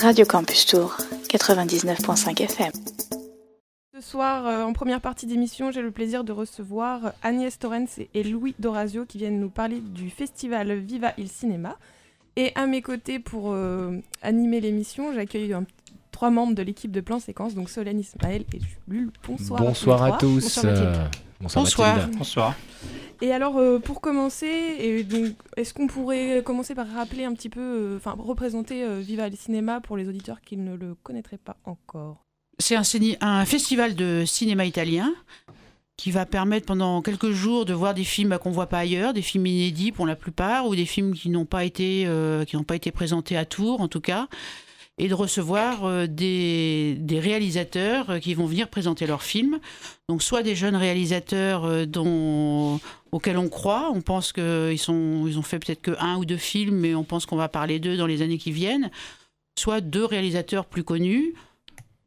Radio Campus Tour, 99.5 FM. Ce soir, euh, en première partie d'émission, j'ai le plaisir de recevoir Agnès Torrens et Louis Dorazio qui viennent nous parler du festival Viva il Cinéma. Et à mes côtés, pour euh, animer l'émission, j'accueille trois membres de l'équipe de Plan Séquence, donc Solène Ismaël et Jules. Bonsoir. Bonsoir à, tous. Bonsoir. Bonsoir. Bonsoir. Bonsoir. Et alors, euh, pour commencer, et donc, est-ce qu'on pourrait commencer par rappeler un petit peu, euh, enfin, représenter euh, Viva le cinéma pour les auditeurs qui ne le connaîtraient pas encore? C'est un, festival de cinéma italien qui va permettre pendant quelques jours de voir des films qu'on voit pas ailleurs, des films inédits pour la plupart, ou des films qui n'ont pas été euh, qui n'ont pas été présentés à Tours en tout cas, et de recevoir euh, des, réalisateurs euh, qui vont venir présenter leurs films. Donc soit des jeunes réalisateurs euh, dont auxquels on croit, on pense qu'ils ils ont fait peut-être que un ou deux films, mais on pense qu'on va parler d'eux dans les années qui viennent. Soit deux réalisateurs plus connus.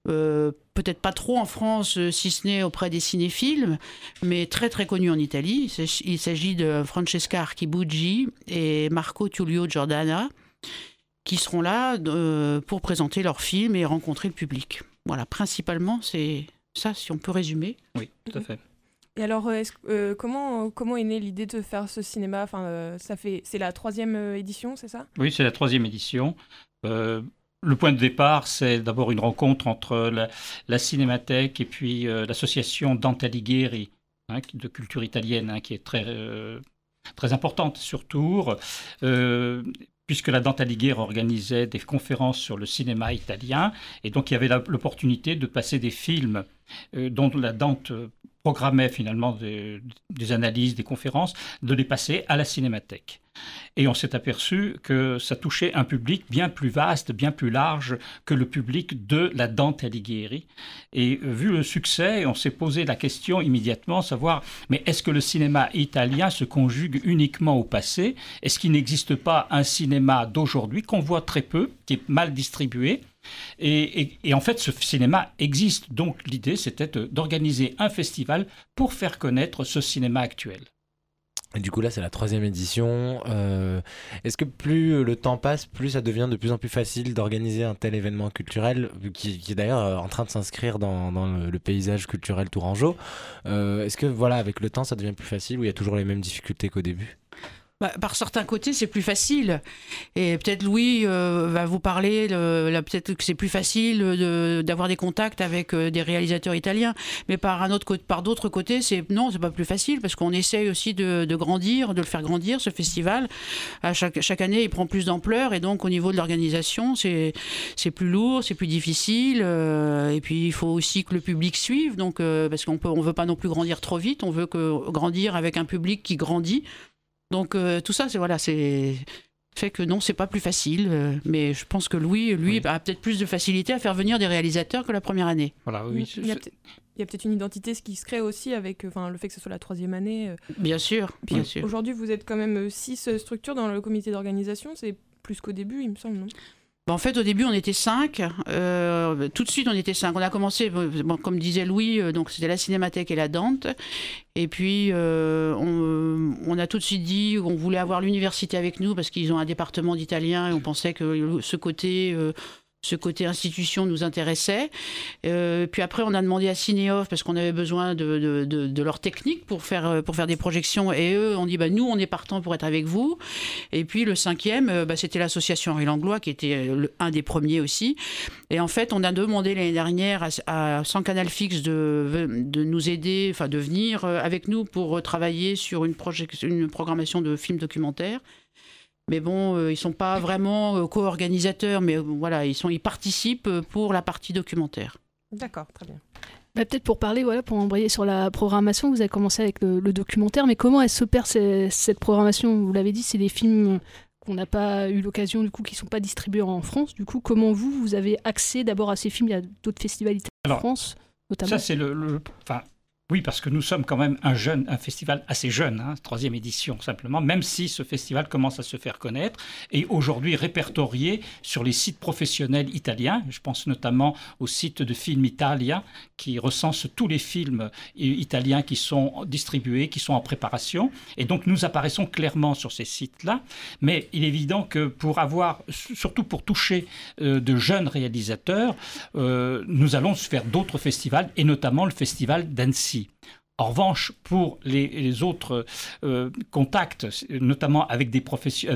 Peut-être pas trop en France, si ce n'est auprès des cinéphiles, mais très très connu en Italie. Il s'agit de Francesca Archibugi et Marco Tullio Giordana, qui seront là euh, pour présenter leurs films et rencontrer le public. Voilà, principalement, c'est ça, si on peut résumer. Oui, tout à fait. Et alors, euh, euh, comment, comment est née l'idée de faire ce cinéma? Enfin, euh, ça fait, c'est la troisième édition, c'est ça? Oui, c'est la troisième édition. Euh, le point de départ, c'est d'abord une rencontre entre la, la Cinémathèque et puis euh, l'association Dante Alighieri, hein, de culture italienne, hein, qui est très, euh, très importante sur Tours. Euh, puisque la Dante Alighieri organisait des conférences sur le cinéma italien, et donc il y avait l'opportunité de passer des films euh, dont la Dante programmait finalement des analyses, des conférences, de les passer à la Cinémathèque. Et on s'est aperçu que ça touchait un public bien plus vaste, bien plus large que le public de la Dante Alighieri. Et euh, vu le succès, on s'est posé la question immédiatement, savoir, mais est-ce que le cinéma italien se conjugue uniquement au passé? Est-ce qu'il n'existe pas un cinéma d'aujourd'hui qu'on voit très peu, qui est mal distribué? Et, et- en fait, ce cinéma existe. Donc l'idée, c'était de- d'organiser un festival pour faire connaître ce cinéma actuel. Et du coup, là, c'est la troisième édition. Euh, Est-ce que plus le temps passe, plus ça devient de plus en plus facile d'organiser un tel événement culturel, qui, qui est d'ailleurs euh, en train de s'inscrire dans, le paysage culturel tourangeau? Euh, Est-ce que, voilà, avec le temps, ça devient plus facile ou il y a toujours les mêmes difficultés qu'au début? Bah, par certains côtés, c'est plus facile. Et peut-être Louis euh, va vous parler, là, peut-être que c'est plus facile d'avoir des contacts avec euh, des réalisateurs italiens. Mais par, un autre, d'autres côtés, c'est non, c'est pas plus facile parce qu'on essaye aussi de, grandir, de le faire grandir, ce festival. À chaque, année, il prend plus d'ampleur et donc au niveau de l'organisation, c'est plus lourd, c'est plus difficile. euh, et puis, il faut aussi que le public suive. Donc, euh, parce qu'on on veut pas non plus grandir trop vite, on veut que grandir avec un public qui grandit. Donc euh, tout ça, c'est voilà, c'est fait que non, c'est pas plus facile. euh, mais je pense que Louis, lui, Oui. a peut-être plus de facilité à faire venir des réalisateurs que la première année. Voilà, oui. Il y a peut-être une identité ce qui se crée aussi avec euh, enfin, le fait que ce soit la troisième année. euh. Bien sûr, Puis bien sûr. Aujourd'hui, vous êtes quand même six structures dans le comité d'organisation. C'est plus qu'au début, il me semble, non? En fait, au début, on était cinq. euh, tout de suite, on était cinq. On a commencé, bon, comme disait Louis, euh, donc c'était la Cinémathèque et la Dante. Et puis, euh, on, on a tout de suite dit qu'on voulait avoir l'université avec nous parce qu'ils ont un département d'italien et on pensait que ce côté. euh, ce côté institution nous intéressait. Euh, puis après, on a demandé à Cinéoff parce qu'on avait besoin de, leur technique pour faire, euh, pour faire des projections. Et eux, on dit, bah, nous, on est partant pour être avec vous. Et puis le cinquième, euh, bah, c'était l'association Henri Langlois, qui était un des premiers aussi. Et en fait, on a demandé l'année dernière à, à 100 Canal Fixe de, nous aider, enfin de venir avec nous pour travailler sur une programmation de films documentaires. Mais bon, euh, ils sont pas vraiment euh, co-organisateurs, mais euh, voilà, ils, sont, ils participent pour la partie documentaire. D'accord, très bien. Bah, Peut-être pour parler, voilà, pour embrayer sur la programmation, vous avez commencé avec le, le documentaire, mais comment elle s'opère cette programmation? Vous l'avez dit, c'est des films qu'on n'a pas eu l'occasion, du coup, qui ne sont pas distribués en France. Du coup, comment vous, vous avez accès d'abord à ces films? Il y a d'autres festivals italiens en France, notamment. Ça, c'est le, le- enfin, Oui, parce que nous sommes quand même un jeune, un festival assez jeune, hein, troisième édition simplement, même si ce festival commence à se faire connaître et aujourd'hui répertorié sur les sites professionnels italiens. Je pense notamment au site de Film Italia qui recense tous les films italiens qui sont distribués, qui sont en préparation. Et donc nous apparaissons clairement sur ces sites-là. Mais il est évident que pour avoir, surtout pour toucher euh, de jeunes réalisateurs, euh, nous allons faire d'autres festivals et notamment le festival d'Annecy en revanche, pour les, autres euh, contacts, notamment avec des,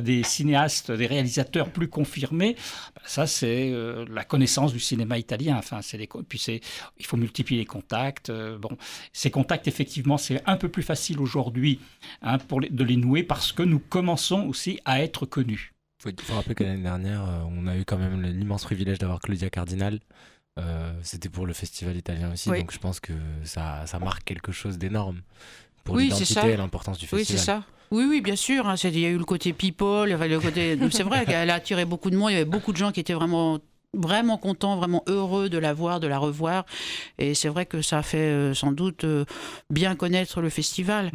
des cinéastes, des réalisateurs plus confirmés, bah, ça c'est euh, la connaissance du cinéma italien. Enfin, c'est puis il faut multiplier les contacts. Euh, bon, ces contacts, effectivement, c'est un peu plus facile aujourd'hui hein, de les nouer parce que nous commençons aussi à être connus. Il faut rappeler que l'année dernière, on a eu quand même l'immense privilège d'avoir Claudia Cardinal, euh, c'était pour le festival italien aussi, donc je pense que ça, ça marque quelque chose d'énorme pour oui, l'identité et l'importance du festival. Oui, c'est ça. Oui, oui, bien sûr. Hein, il y a eu le côté people, le côté. c'est vrai qu'elle a attiré beaucoup de monde. Il y avait beaucoup de gens qui étaient vraiment vraiment contents, vraiment heureux de la voir, de la revoir. Et c'est vrai que ça a fait euh, sans doute euh, bien connaître le festival.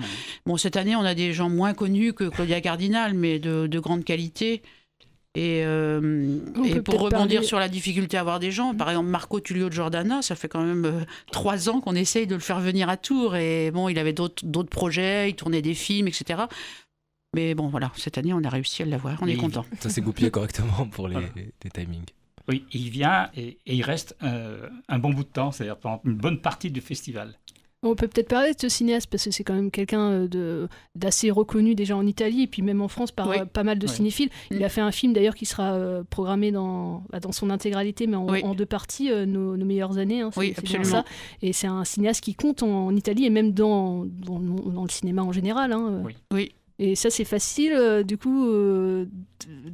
Bon, cette année, on a des gens moins connus que Claudia Cardinal, mais de, de grande qualité. Et, euh, pour rebondir sur la difficulté à avoir des gens, par exemple Marco Tullio Giordana, ça fait quand même euh, trois ans qu'on essaye de le faire venir à Tours. Et bon, il avait d'autres projets, il tournait des films, etc. Mais bon, voilà, cette année, on a réussi à l'avoir, on est content. Ça s'est goupillé correctement pour les, timings. Oui, il vient et, il reste euh, un bon bout de temps, c'est-à-dire pendant une bonne partie du festival. On peut peut-être parler de ce cinéaste parce que c'est quand même quelqu'un euh, d'assez reconnu déjà en Italie et puis même en France par euh, pas mal de cinéphiles. Il mm. a fait un film d'ailleurs qui sera euh, programmé dans, bah, dans son intégralité mais en, deux parties, nos, meilleures années. Hein, oui, absolument. Ça. Et c'est un cinéaste qui compte en, Italie et même dans, dans, le cinéma en général. Hein. Oui. Et ça, c'est facile, du coup, de,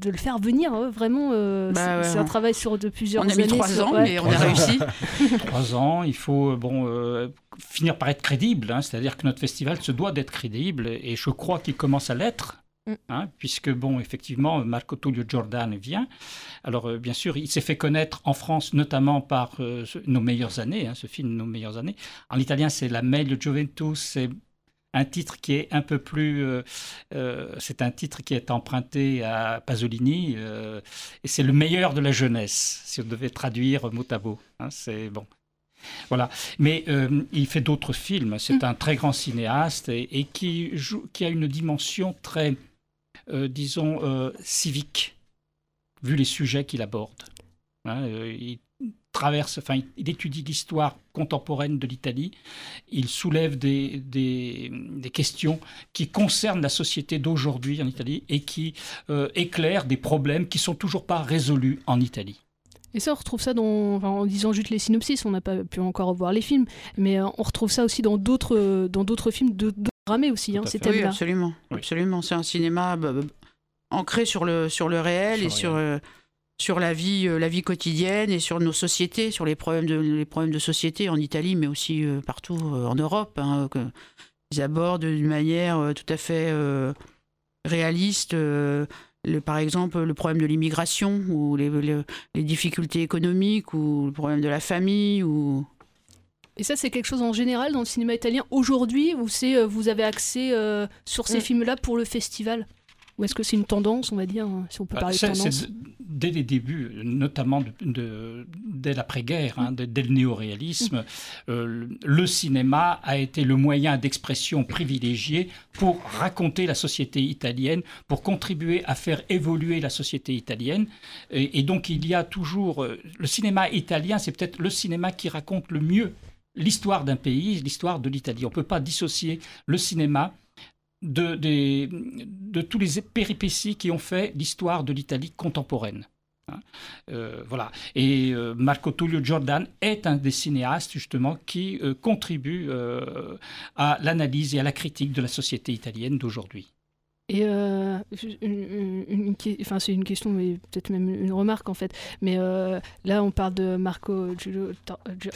le faire venir, hein, vraiment. Bah c'est un travail sur de plusieurs années. On a mis trois ans, mais on a réussi. trois ans, il faut, bon, finir par être crédible, hein, c'est-à-dire que notre festival se doit d'être crédible, et je crois qu'il commence à l'être. Mm. Hein, puisque, bon, effectivement, Marco Tullio Giordano vient. Alors, euh, bien sûr, il s'est fait connaître en France, notamment par euh, Nos meilleures années, hein, ce film Nos meilleures années. En italien, c'est La Meglio Juventus, c'est un titre qui est un peu plus. Euh, c'est un titre qui est emprunté à Pasolini, et c'est le meilleur de la jeunesse, si on devait traduire mot à mot. c'est bon. Voilà. Mais euh, il fait d'autres films. C'est un très grand cinéaste et, qui, qui, a une dimension très, euh, disons, euh, civique, vu les sujets qu'il aborde. Hein, il traverse, enfin, il étudie l'histoire contemporaine de l'Italie. Il soulève des, des, des, questions qui concernent la société d'aujourd'hui en Italie et qui éclairent des problèmes qui sont toujours pas résolus en Italie. Et ça, on retrouve ça dans, en disant juste les synopsis, on n'a pas pu encore voir les films, mais euh, on retrouve ça aussi dans d'autres, dans d'autres films de, de aussi, hein, ces thèmes-là. Oui, absolument, absolument. C'est un cinéma bah, bah, ancré sur le, sur le réel et sur, euh, sur la vie, euh, la vie quotidienne et sur nos sociétés, sur les problèmes de, les problèmes de société en Italie, mais aussi partout en Europe. Hein, ils abordent d'une manière tout à fait réaliste par exemple, le problème de l'immigration ou les, difficultés économiques ou le problème de la famille ou... Et ça, c'est quelque chose en général dans le cinéma italien aujourd'hui où c'est euh, vous avez accès euh, sur ces mm. films-là pour le festival? Ou est-ce que c'est une tendance, on va dire, hein, si on peut bah, parler de tendance Dès les débuts, notamment de, dès l'après-guerre, hein, dès le néoréalisme, euh, le cinéma a été le moyen d'expression privilégié pour raconter la société italienne, pour contribuer à faire évoluer la société italienne. Et, et donc il y a toujours... Euh, le cinéma italien, c'est peut-être le cinéma qui raconte le mieux l'histoire d'un pays, l'histoire de l'Italie. On ne peut pas dissocier le cinéma de, de, tous les péripéties qui ont fait l'histoire de l'Italie contemporaine. Hein. Euh, voilà. Et euh, Marco Tullio Giordano est un des cinéastes justement qui euh, contribue à l'analyse et à la critique de la société italienne d'aujourd'hui. Et euh, une, une, enfin, c'est une question, mais peut-être même une remarque en fait. Mais euh, là, on parle de Marco Giulio.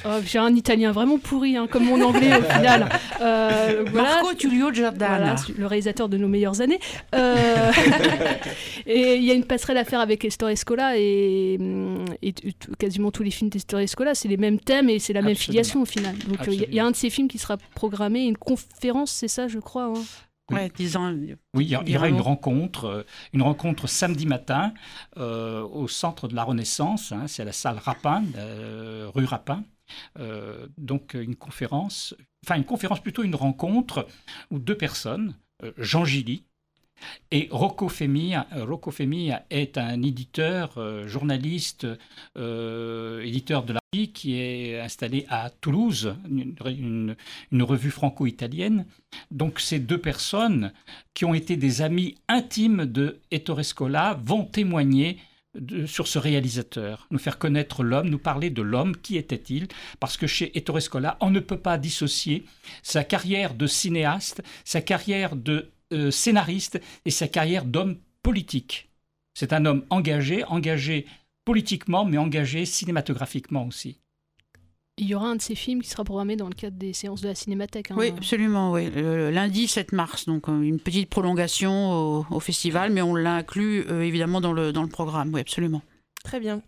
Oh, j'ai un italien vraiment pourri, hein, comme mon anglais au final. Euh, Marco Giulio Giordana. le réalisateur de nos meilleures années. Euh, et il y a une passerelle à faire avec Esther Escola et, et quasiment tous les films d'Esther Escola, c'est les mêmes thèmes et c'est la même filiation au final. Donc il y, a un de ces films qui sera programmé, une conférence, c'est ça, je crois. Hein. Oui, il y, aura une rencontre, euh, une rencontre samedi matin euh, au centre de la Renaissance. Hein, c'est à la salle Rapin, euh, rue Rapin. donc une conférence, enfin une conférence plutôt une rencontre où deux personnes, Jean Gilly, et Rocco Femia, Rocco est un éditeur, journaliste, éditeur de la qui est installé à Toulouse, une, revue franco-italienne. Donc ces deux personnes, qui ont été des amis intimes de Ettore Scola, vont témoigner sur ce réalisateur, nous faire connaître l'homme, nous parler de l'homme, qui était-il Parce que chez Ettore Scola, on ne peut pas dissocier sa carrière de cinéaste, sa carrière de euh, scénariste et sa carrière d'homme politique. C'est un homme engagé, engagé politiquement, mais engagé cinématographiquement aussi. Il y aura un de ces films qui sera programmé dans le cadre des séances de la Cinémathèque. Hein. Oui, absolument. Oui. Le, lundi 7 mars, donc euh, une petite prolongation au, festival, mais on l'a inclus euh, évidemment dans le, dans le programme. Oui, absolument. Très bien.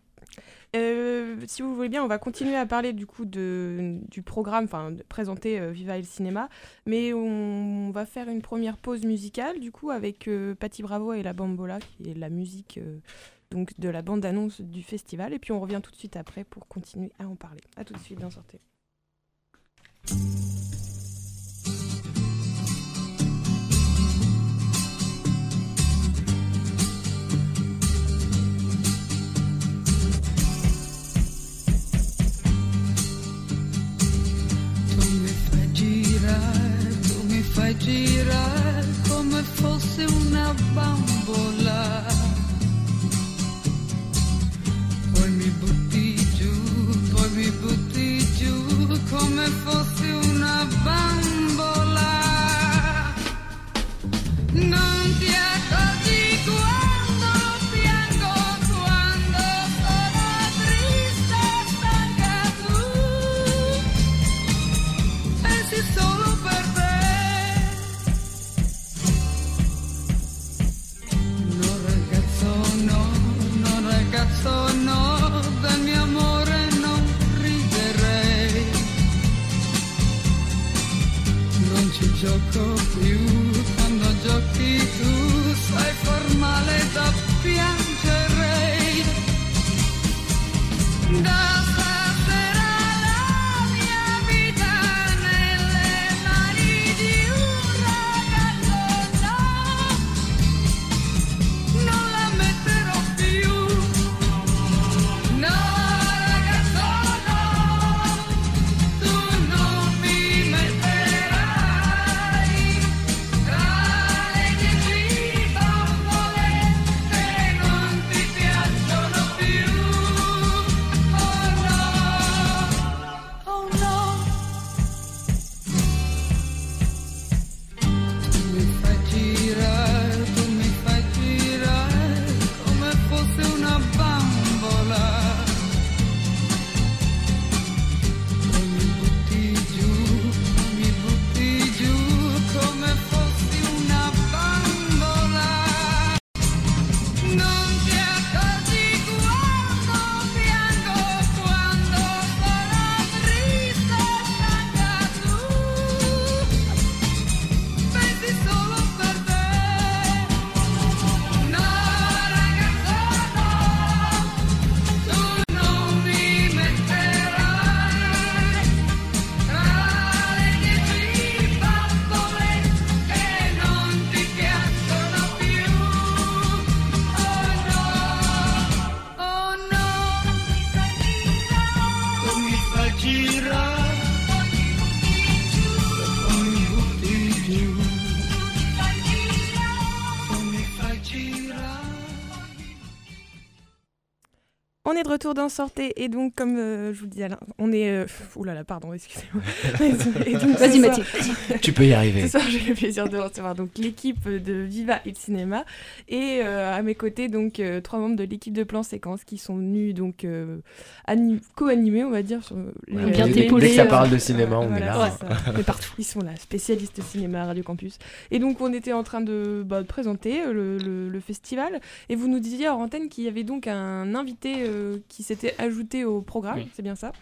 Euh, si vous voulez bien, on va continuer à parler du coup de, du programme, enfin présenter Viva el Cinéma, mais on, va faire une première pause musicale du coup avec Patti Bravo et la Bambola, qui est la musique donc de la bande-annonce du festival. Et puis on revient tout de suite après pour continuer à en parler. A tout de suite, bien sortez. gira come fosse una bambola. Poi mi butti giù, poi mi butti giù come fosse una bambola. De retour dans Sortez et donc comme euh, je vous le disais, Alain, on est... Euh... Là, pardon, excusez-moi. Et Vas-y, Mathilde. Tu peux y arriver. Ce soir, j'ai le plaisir de recevoir donc l'équipe de Viva Il Cinéma et euh, à mes côtés donc euh, trois membres de l'équipe de plan séquence qui sont venus donc euh, ani- co-animer, on va dire. Sur les- bien dès- dès- épaulé, Dès que ça parle de cinéma, on est là. Mais partout. Ils sont là, spécialistes cinéma à Radio Campus. Et donc, on était en train de, bah, de présenter le, le- le festival. Et vous nous disiez hors antenne qu'il y avait donc un invité euh, qui s'était ajouté au programme. Oui. C'est bien ça?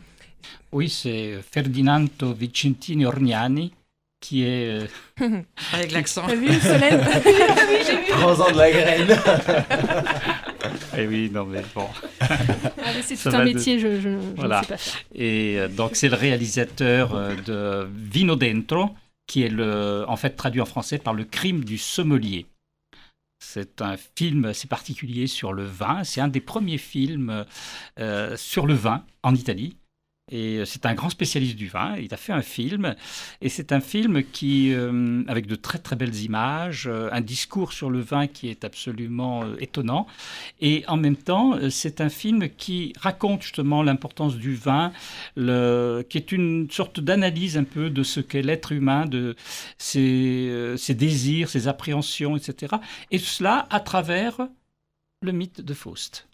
Oui, c'est Ferdinando Vicentini Orgnani qui est euh, Avec l'accent. T'as vu, Solène? Prends-en de la graine. Eh oui, non mais bon. Ah, c'est tout un de- métier, je, je, je Voilà. ne sais pas faire. Et euh, donc c'est le réalisateur euh, de Vino Dentro, qui est le, en fait traduit en français par le crime du sommelier. C'est un film assez particulier sur le vin. C'est un des premiers films euh, sur le vin en Italie. Euh, c'est un grand spécialiste du vin. Il a fait un film. Et c'est un film qui, euh, avec de très très belles images, euh, un discours sur le vin qui est absolument étonnant. Et en même temps, c'est un film qui raconte justement l'importance du vin, qui est une sorte d'analyse un peu de ce qu'est l'être humain, de ses, désirs, ses appréhensions, etc. Et cela à travers le mythe de Faust.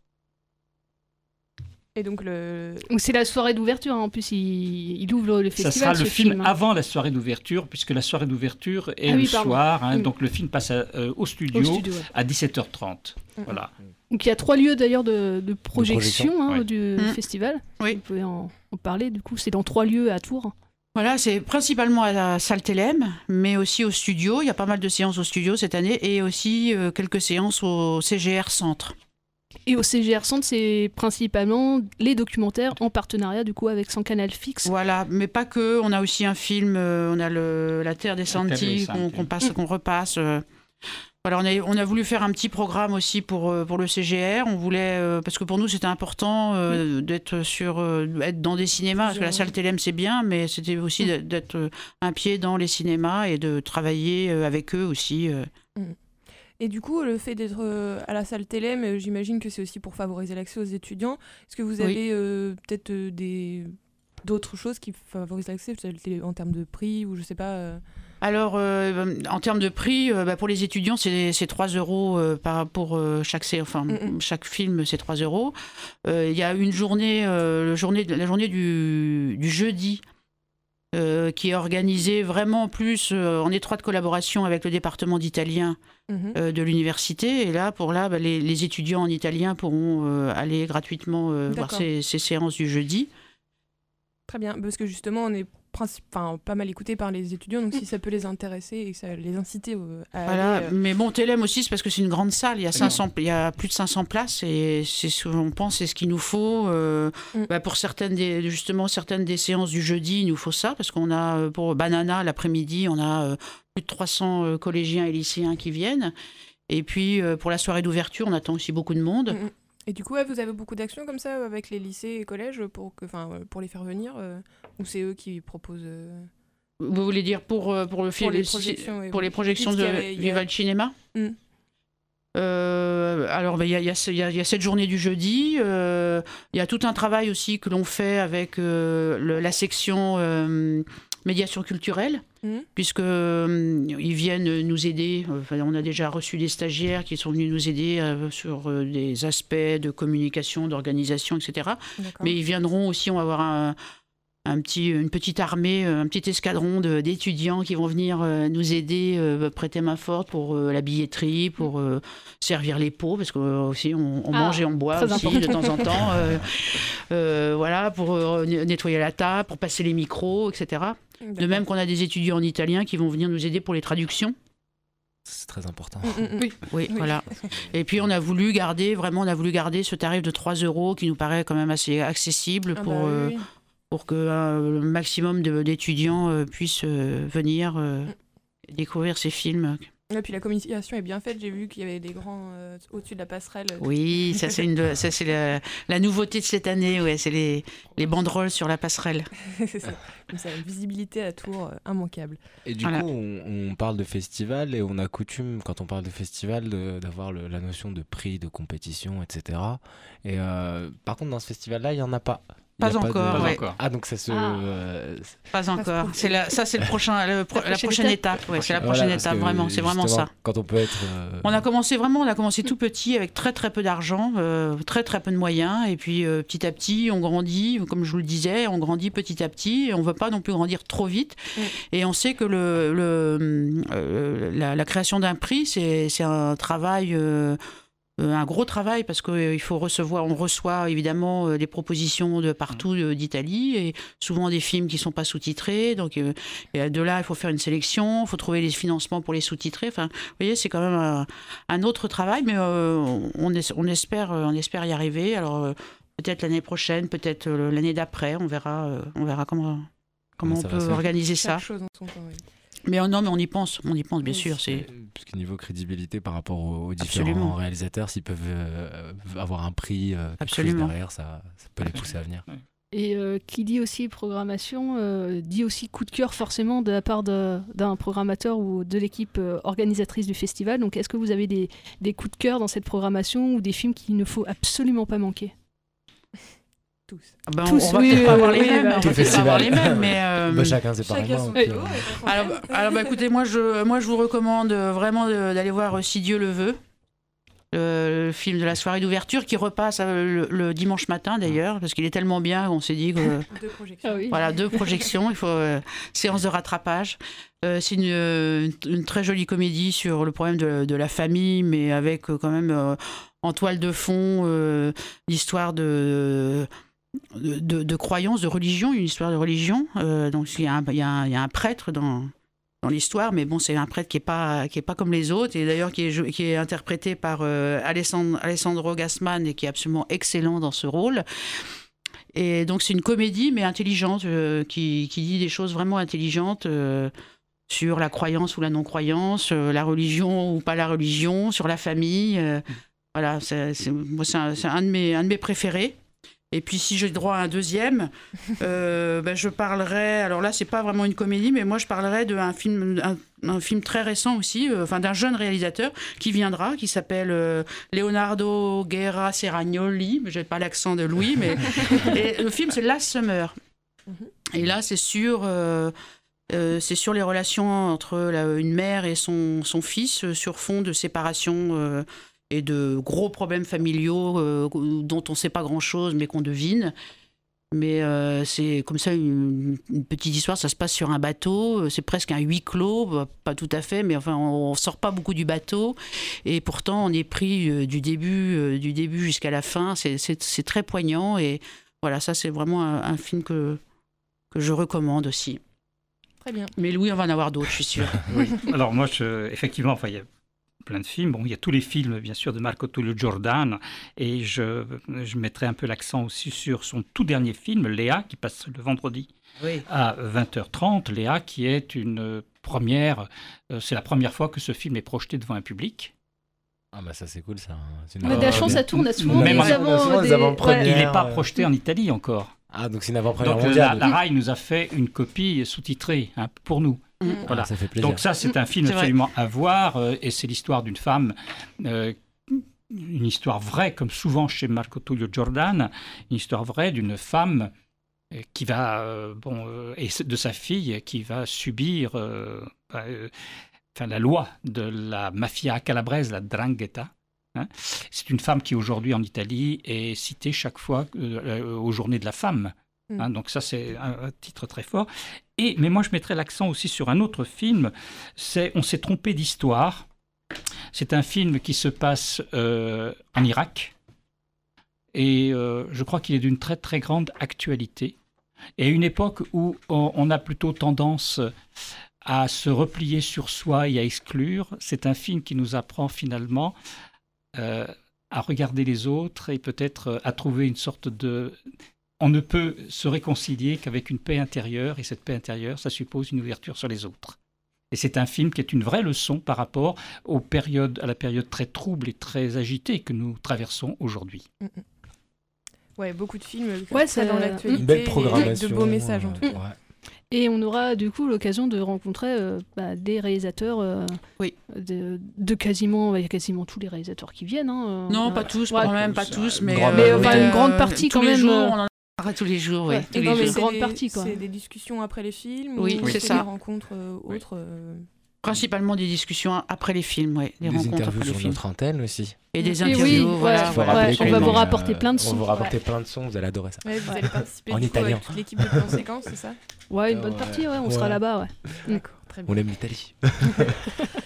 Et donc, le. Donc c'est la soirée d'ouverture, hein. en plus il, il ouvre le Ça festival. sera le ce film hein. avant la soirée d'ouverture, puisque la soirée d'ouverture est Ah oui, le pardon. soir. hein, Mm. Donc le film passe à- euh, au studio, Au studio, ouais. à 17h30. Mm. Voilà. Donc il y a trois lieux d'ailleurs de, de projection, projection, hein, ouais. du Mm. festival. Oui. Vous pouvez en, en parler, du coup c'est dans trois lieux à Tours. Voilà, c'est principalement à la salle mais aussi au studio. Il y a pas mal de séances au studio cette année et aussi euh, quelques séances au CGR Centre. Et au CGR Centre, c'est principalement les documentaires en partenariat du coup avec son canal fixe. Voilà, mais pas que. On a aussi un film, euh, on a le, La Terre des Terre des Santi qu'on qu'on passe, qu'on repasse. euh. Voilà, on a, on a voulu faire un petit programme aussi pour, euh, pour le CGR. On voulait, euh, parce que pour nous c'était important euh, d'être sur, euh, être dans des cinémas. Parce que la salle Télém c'est bien, mais c'était aussi d'être- d'être un pied dans les cinémas et de travailler avec eux aussi. Et du coup, le fait d'être euh, à la salle télé, mais j'imagine que c'est aussi pour favoriser l'accès aux étudiants. Est-ce que vous avez euh, peut-être euh, des d'autres choses qui favorisent l'accès, en termes de prix ou je sais pas. euh, Alors, euh, en termes de prix, euh, bah, pour les étudiants, c'est c'est 3 euros par, pour chaque, enfin, Mm, mm. chaque film, c'est 3 euros. Il y a une journée, le journée la journée du, du jeudi, euh, qui est organisée vraiment plus euh, en étroite collaboration avec le département d'italien mhm. euh, de l'université. Et là, pour là, bah, les, les étudiants en italien pourront aller gratuitement voir ces, ces séances du jeudi. Très bien, parce que justement, on est enfin, pas mal écouté par les étudiants, donc si ça peut les intéresser et que ça les inciter à Voilà, aller, euh, mais bon, Télém aussi, c'est parce que c'est une grande salle. Il y a, Très 500, il y a plus de 500 places et c'est ce qu'on pense, c'est ce qu'il nous faut. euh, Mm. bah, pour certaines des, justement, certaines des séances du jeudi, il nous faut ça parce qu'on a, euh, pour Banana, l'après-midi, on a euh, plus de 300 euh, collégiens et lycéens qui viennent. Et puis, euh, pour la soirée d'ouverture, on attend aussi beaucoup de monde. Et du coup, vous avez beaucoup d'actions comme ça avec les lycées et collèges pour, que, enfin, pour les faire venir euh, Ou c'est eux qui proposent euh, Vous voulez dire pour, euh, pour le film pour les projections oui, pour les projections de avait- a- Viva le Cinéma Mm. Euh, alors, il y, a, il y a ce- il y a- il y a cette journée du jeudi. euh, Il y a tout un travail aussi que l'on fait avec euh, le- la section médiation culturelle, Mhm. puisque ils viennent nous aider. Enfin, on a déjà reçu des stagiaires qui sont venus nous aider sur des aspects de communication, d'organisation, etc. Mais ils viendront aussi, on va avoir un, un petit, une petite armée, euh, un petit escadron de- d'étudiants qui vont venir euh, nous aider, euh, prêter main forte pour euh, la billetterie, pour euh, servir les pots, parce que euh, aussi on, on Ah, mange et on boit aussi important. de temps en temps. euh, euh, voilà, pour euh, ne- nettoyer la table, pour passer les micros, etc. De même qu'on a des étudiants en italien qui vont venir nous aider pour les traductions. C'est très important. Mm, mm, mm. Oui. Oui, Oui. voilà. Et puis on a voulu garder, vraiment, on a voulu garder ce tarif de 3 euros qui nous paraît quand même assez accessible Ah pour, bah oui, euh. Pour que euh, le maximum d'étudiants euh, puissent euh, venir euh, découvrir ces films. Et puis la communication est bien faite. J'ai vu qu'il y avait des grands euh, au-dessus de la passerelle. Oui, ça c'est une, ça c'est la, la nouveauté de cette année. Ouais, c'est les, les banderoles sur la passerelle. c'est ça. Comme ça, une visibilité à Tours euh, immanquable. Et du Voilà. coup, on, on parle de festival et on a coutume, quand on parle de festival, d'avoir la notion de prix, de compétition, etc. Et euh, par contre, dans ce festival-là, il n'y en a pas. Pas de- encore, Pas ouais. encore. Ah, donc ça se. Ah. euh, Pas encore. C'est la, ça c'est le prochain, le pro- la, prochaine prochaine étape. Ouais, c'est la prochaine étape, vraiment. C'est vraiment ça. Quand on peut être. euh, On a commencé vraiment, on a commencé tout petit avec très très peu d'argent, euh, très très peu de moyens, et puis euh, petit à petit on grandit, comme je vous le disais, on grandit petit à petit, et on ne veut pas non plus grandir trop vite, Mm. et on sait que le, le, euh, la, la création d'un prix c'est c'est un travail. Euh, euh, un gros travail parce qu'il faut recevoir, on reçoit évidemment euh, des propositions de partout euh, d'Italie et souvent des films qui sont pas sous-titrés. Donc euh, et de là, il faut faire une sélection, il faut trouver les financements pour les sous-titrer. Enfin, vous voyez, c'est quand même un, un autre travail, mais euh, on, es- on espère, euh, on espère y arriver. Alors euh, peut-être l'année prochaine, peut-être euh, l'année d'après, on verra, euh, on verra comment on peut organiser ça. Chose en son temps. oui. Mais euh, non, mais on y pense, on y pense bien Oui. sûr. C'est Parce que niveau crédibilité par rapport aux, aux différents Absolument. réalisateurs, s'ils peuvent euh, avoir un prix euh, Absolument. derrière, ça, ça peut les pousser à venir. Et euh, qui dit aussi programmation, euh, dit aussi coup de cœur forcément de la part d'un programmateur ou de l'équipe euh, organisatrice du festival. Donc est-ce que vous avez des, des coups de cœur dans cette programmation ou des films qu'il ne faut absolument pas manquer? Tous. Ah ben, Tous, on va oui, peut-être oui, pas avoir oui, les oui, mêmes, bah, on va pas avoir les mêmes, mais euh, Bah, chacun c'est Chacun pareillement. son puis, euh, Alors, alors, bah, écoutez, moi je, moi je vous recommande euh, vraiment d'aller voir Si Dieu le veut, le, le film de la soirée d'ouverture qui repasse euh, le, le dimanche matin d'ailleurs, parce qu'il est tellement bien qu'on s'est dit que euh, Deux projections. Ah oui. voilà deux projections, il faut euh, séance de rattrapage. Euh, c'est une, une très jolie comédie sur le problème de, de la famille, mais avec euh, quand même euh, en toile de fond euh, l'histoire de de, de, de religion, une histoire de religion. Euh, donc il y, a un, prêtre dans, dans l'histoire, mais bon, c'est un prêtre qui est pas pas comme les autres et d'ailleurs qui est qui est interprété par euh, Alessandro, Gassman et qui est absolument excellent dans ce rôle. Et donc c'est une comédie mais intelligente euh, qui, qui dit des choses vraiment intelligentes. sur la croyance ou la non-croyance, la religion ou pas la religion, sur la famille. voilà, c'est un, un de mes préférés. Et puis si j'ai droit à un deuxième, euh, ben, je parlerai. Alors là, c'est pas vraiment une comédie, mais moi je parlerai d'un film, un, un film très récent aussi, euh, enfin d'un jeune réalisateur qui viendra, qui s'appelle euh, Leonardo Guerra Serragnoli. J'ai pas l'accent de Louis, mais et le film c'est Last Summer. Et là, c'est sur. euh, c'est sur les relations entre la- une mère et son, son fils euh, sur fond de séparation et de gros problèmes familiaux euh, dont on ne sait pas grand-chose mais qu'on devine. Mais euh, c'est comme ça une, une petite histoire, ça se passe sur un bateau, euh, c'est presque un huis clos, bah, pas tout à fait, mais enfin on sort pas beaucoup du bateau et pourtant on est pris euh, du début, euh, du début jusqu'à la fin, c'est- très poignant et voilà, ça c'est vraiment un, un film que, que je recommande aussi. Très bien. Mais Louis, on va en avoir d'autres, je suis sûre. Oui. Alors moi, je, effectivement, enfin, il y a plein de films. Bon, il y a tous les films, bien sûr, de Marco Tullio Giordano, et je, je mettrai un peu l'accent aussi sur son tout dernier film, Léa, qui passe le vendredi Oui. à 20h30. Léa, qui est une première, euh, c'est la première fois que ce film est projeté devant un public. Ah bah ça c'est cool ça. C'est une On a de la avant- chance, ça tourne, a souvent Même des avant- souvent des des- avant-premières. ouais. Il n'est pas projeté en Italie encore. Ah donc c'est une avant-première Donc la, mondiale. la RAI nous a fait une copie sous-titrée hein, pour nous. Ah, Voilà. ça fait plaisir. Donc ça, c'est un film C'est vrai. absolument à voir, euh, et c'est l'histoire d'une femme, euh, une histoire vraie, comme souvent chez Marco Tullio Giordano, une histoire vraie d'une femme euh, qui va, euh, bon, euh, et de sa fille qui va subir euh, bah, euh, enfin, la loi de la mafia calabraise, la drangheta. hein. C'est une femme qui aujourd'hui en Italie est citée chaque fois aux journées de la femme. Hein. donc ça c'est un, un titre très fort. Et, mais moi je mettrais l'accent aussi sur un autre film, c'est On s'est trompé d'histoire. C'est un film qui se passe euh, en Irak. Et euh, je crois qu'il est d'une très très grande actualité. Et à une époque où on, on a plutôt tendance à se replier sur soi et à exclure, c'est un film qui nous apprend finalement euh, à regarder les autres et peut-être à trouver une sorte de... On ne peut se réconcilier qu'avec une paix intérieure, et cette paix intérieure, ça suppose une ouverture sur les autres. Et c'est un film qui est une vraie leçon par rapport aux périodes, à la période très trouble et très agitée que nous traversons aujourd'hui. Ouais, beaucoup de films euh, Ouais, ça- dans l'actualité. Une belle et programmation. De beaux messages en euh, tout cas. ouais. Et on aura du coup l'occasion de rencontrer euh, bah, des réalisateurs euh, Oui. de, de quasiment, il y a quasiment tous les réalisateurs qui viennent. hein, Non, euh, pas tous, ouais, quand même, pas tous, mais, Mais, une grande partie, tous quand les même, Jours, on en parlera tous les jours, oui. Ouais. tous Et les non, jours. grande des- partie, quoi. C'est des discussions après les films Oui, ou c'est des ça. rencontres euh, autres. euh, Principalement des discussions après les films, ouais, des, Des rencontres interviews après les sur films. notre antenne aussi. Et des Et oui, interviews, ouais, voilà. Ouais, on va vous euh, rapporter plein de On sons. vous rapporter plein de sons, vous allez adorer ça. Ouais, vous allez participer En italien. avec toute l'équipe de Plan Séquence, c'est ça Ouais, une Ah bonne partie, ouais, on sera là-bas, ouais. D'accord, très bien. On aime l'Italie.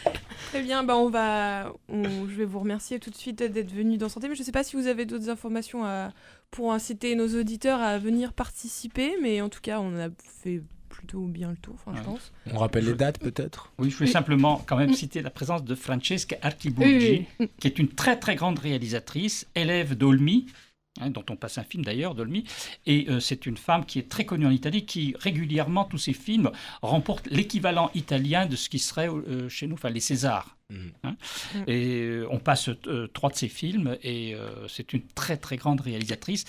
Très bien, bah on va, on- je vais vous remercier tout de suite d'être venu dans Santé. Mais je ne sais pas si vous avez d'autres informations à- pour inciter nos auditeurs à venir participer, mais en tout cas, on a fait plutôt bien le tour, enfin, je pense. On rappelle les dates peut-être? Oui, je voulais Oui. simplement quand même citer la présence de Francesca Archibugi, oui, oui. qui est une très très grande réalisatrice, élève d'Olmi, hein, dont on passe un film d'ailleurs d'Olmi, et euh, c'est une femme qui est très connue en Italie, qui régulièrement, tous ses films, remportent l'équivalent italien de ce qui serait euh, chez nous, enfin les Césars. Mhm. hein. Mm. Et euh, on passe euh, trois de ses films, et euh, c'est une très très grande réalisatrice,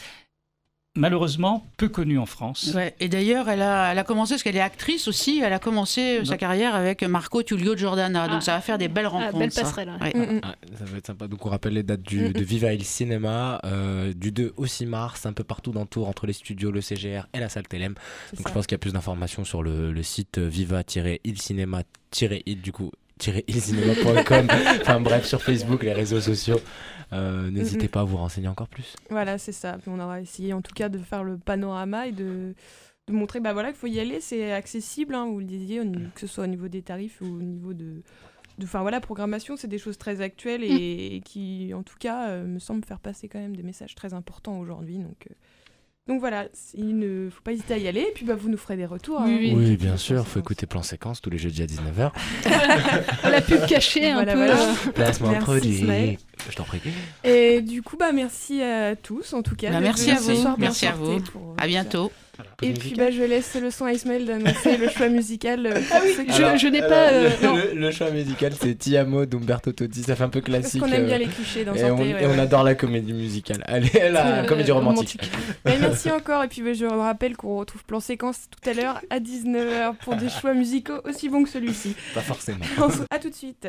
malheureusement peu connue en France. Ouais, Et d'ailleurs, elle a, elle a commencé, parce qu'elle est actrice aussi, elle a commencé euh, sa carrière avec Marco Tullio Giordana. Donc Ah. ça va faire des belles Ah, rencontres. belle ça. passerelle. Ouais. Mm, mm. Ah, ça va être sympa. Donc on rappelle les dates du, Mhm. de Viva il Cinéma euh, du 2 au 6 mars, un peu partout dans le tour entre les studios, le CGR et la salle Télém. Donc ça. je pense qu'il y a plus d'informations sur le, le site euh, viva-il-cinéma-il du coup ilcinéma.com enfin bref sur Facebook les réseaux sociaux Euh, n'hésitez Mhm. pas à vous renseigner encore plus Voilà, c'est ça. Puis on aura essayé en tout cas de faire le panorama et de, de montrer bah voilà, qu'il faut y aller, c'est accessible, hein, vous le disiez, niveau- que ce soit au niveau des tarifs ou au niveau de... de- Enfin voilà, programmation, c'est des choses très actuelles et, et qui, en tout cas, euh, me semblent faire passer quand même des messages très importants aujourd'hui. Donc, euh, donc voilà, il ne faut pas hésiter à y aller. Et puis bah, vous nous ferez des retours. Oui, hein. oui. oui bien sûr faut séquence. écouter plan séquence tous les jeudis à 19h La pub cachée un Voilà, peu. voilà. placement Merci, produit. Je t'en prie Et du coup, bah merci à tous en tout cas. Bah, merci à vous. soir Merci à vous. pour, euh, À bientôt. Et puis bah, je laisse le son à Ismaël d'annoncer le choix musical. euh, Ah oui, je, je n'ai pas. euh, le, le choix musical c'est Ti amo d'Umberto Totti ça fait un peu Parce classique qu'on aime bien euh, les clichés dans et on, Santé. et ouais, on adore la comédie musicale allez la Euh, comédie romantique, merci encore. Et puis bah, je rappelle qu'on retrouve Plan Séquence tout à l'heure à 19h pour des choix musicaux aussi bons que celui-ci. pas forcément À tout de suite.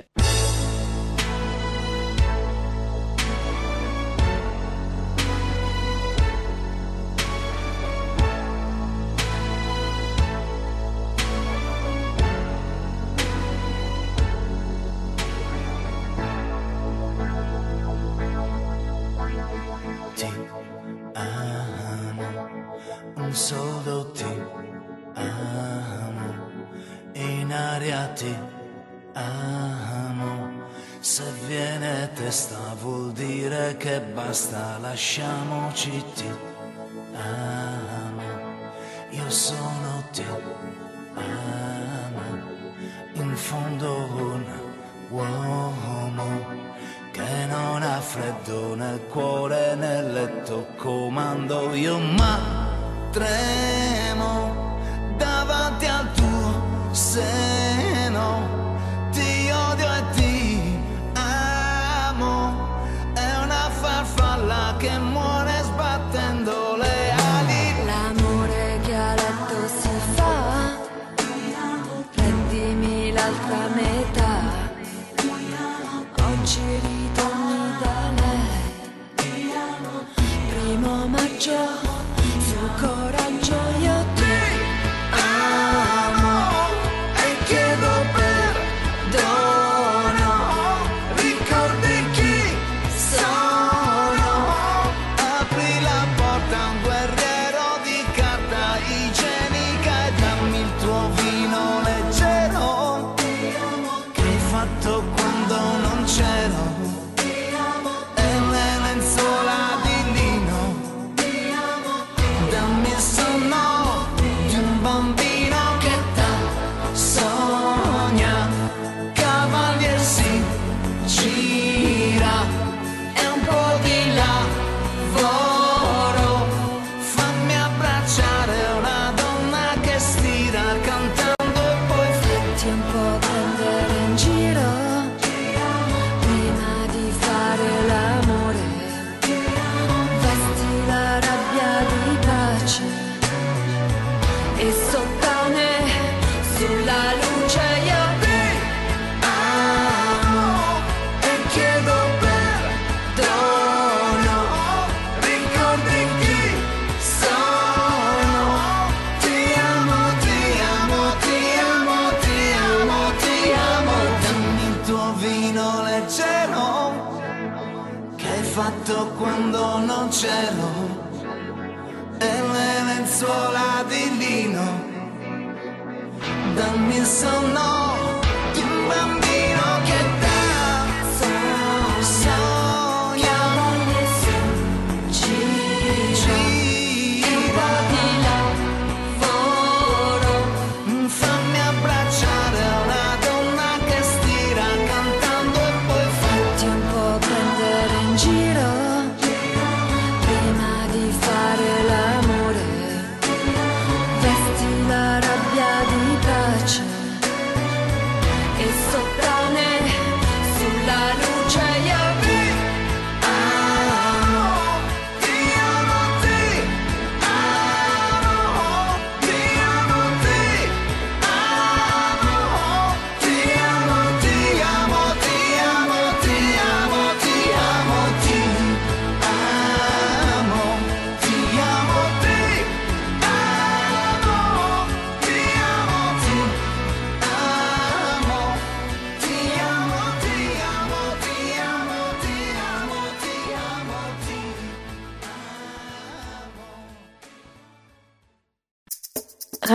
Solo ti amo, in aria ti amo. Se viene testa vuol dire che basta, lasciamoci ti amo, io sono ti amo, in fondo un uomo che non ha freddo nel cuore nel letto comando io ma tremo davanti al tuo seno. Ti odio e ti amo è una farfalla che muore sbattendo le ali. L'amore che a letto si fa, prendimi l'altra metà. Oggi ritorni da lei, primo maggio,